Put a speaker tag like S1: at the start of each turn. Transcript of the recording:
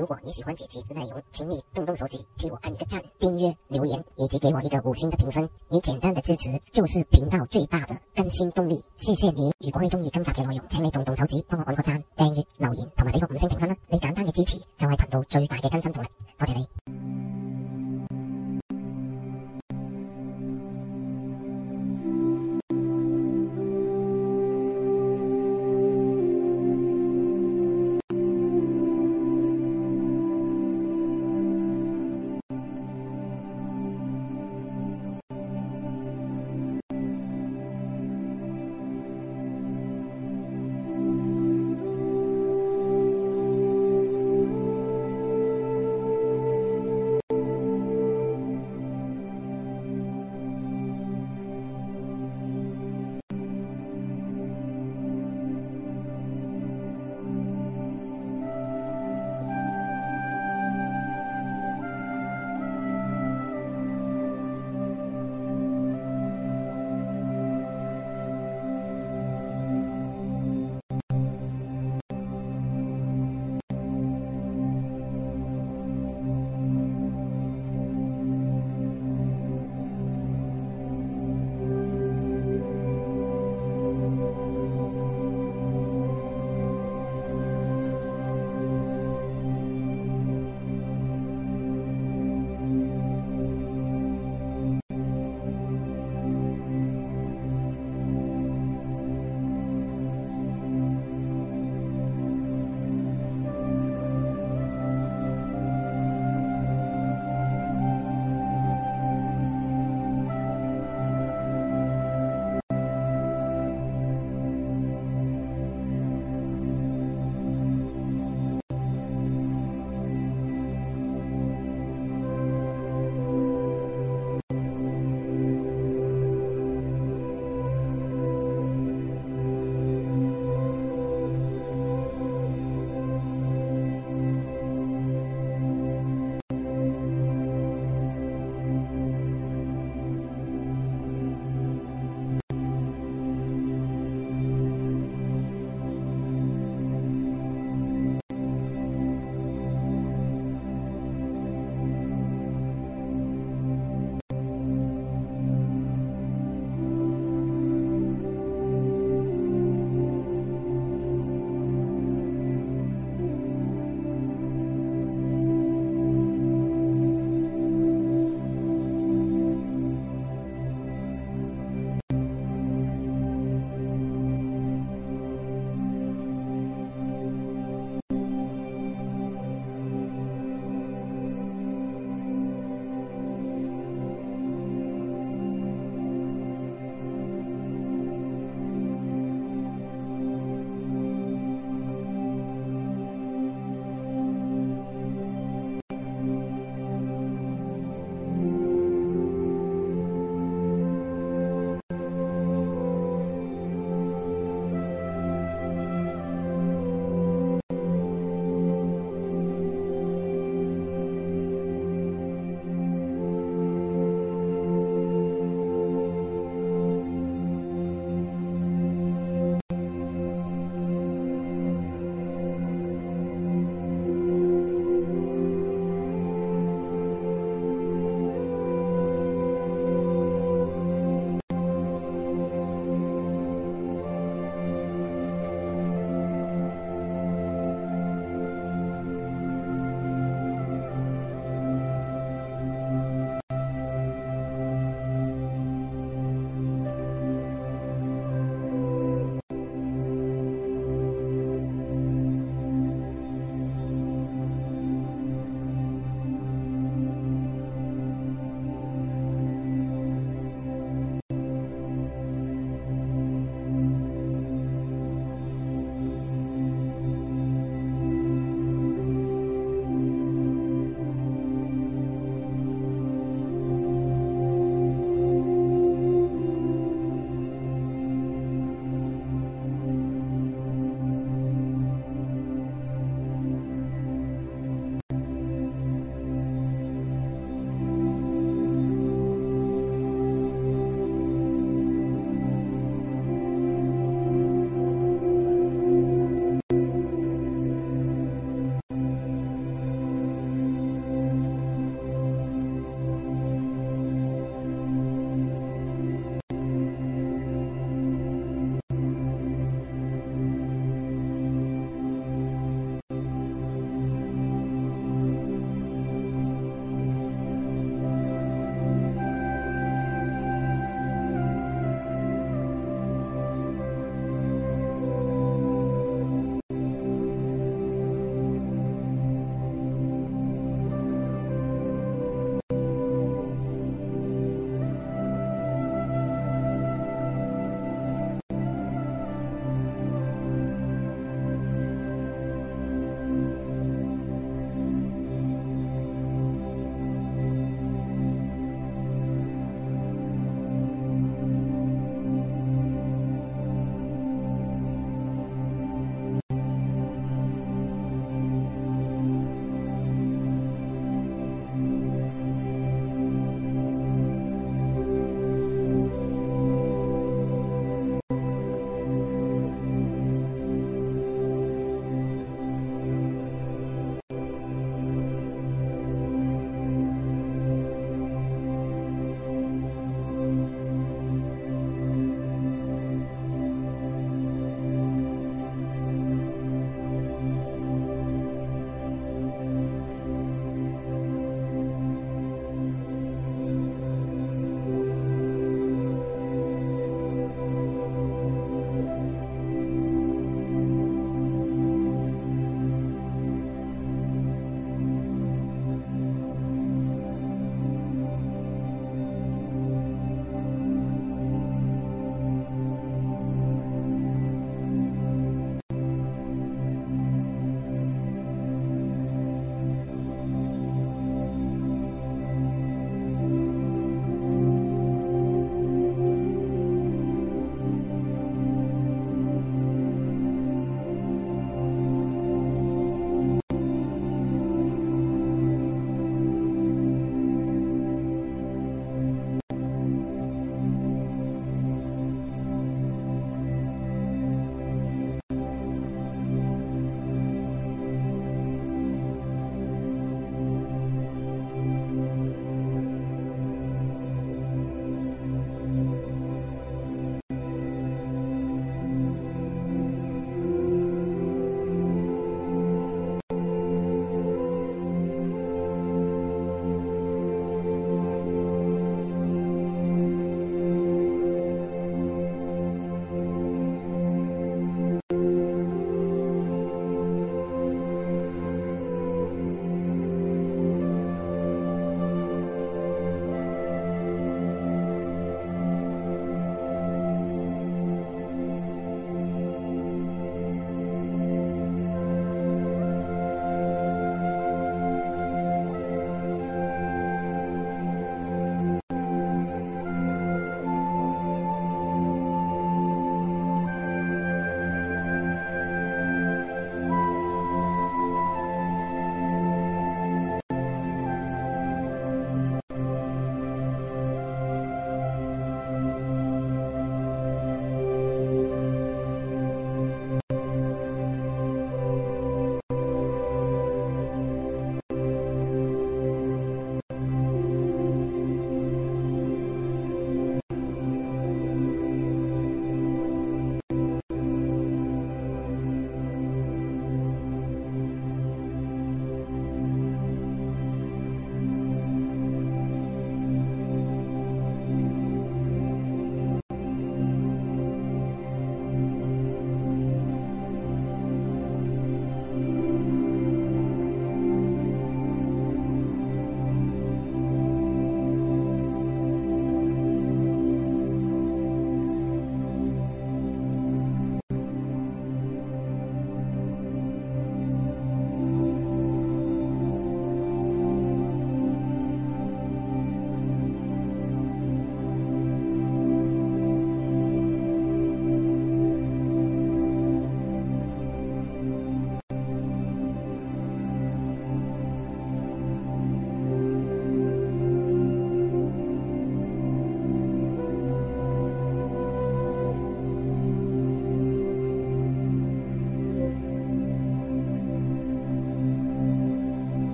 S1: 如果你喜欢这期的内容，请你动动手指替我按一个赞、订阅、留言，以及给我一个五星的评分。你简单的支持就是频道最大的更新动力。谢谢你！如果你中意今集嘅内容，请你动动手指帮我按个赞、订阅、留言同埋俾个五星评分啦。你简单嘅支持就系频道最大嘅更新动力。多谢你！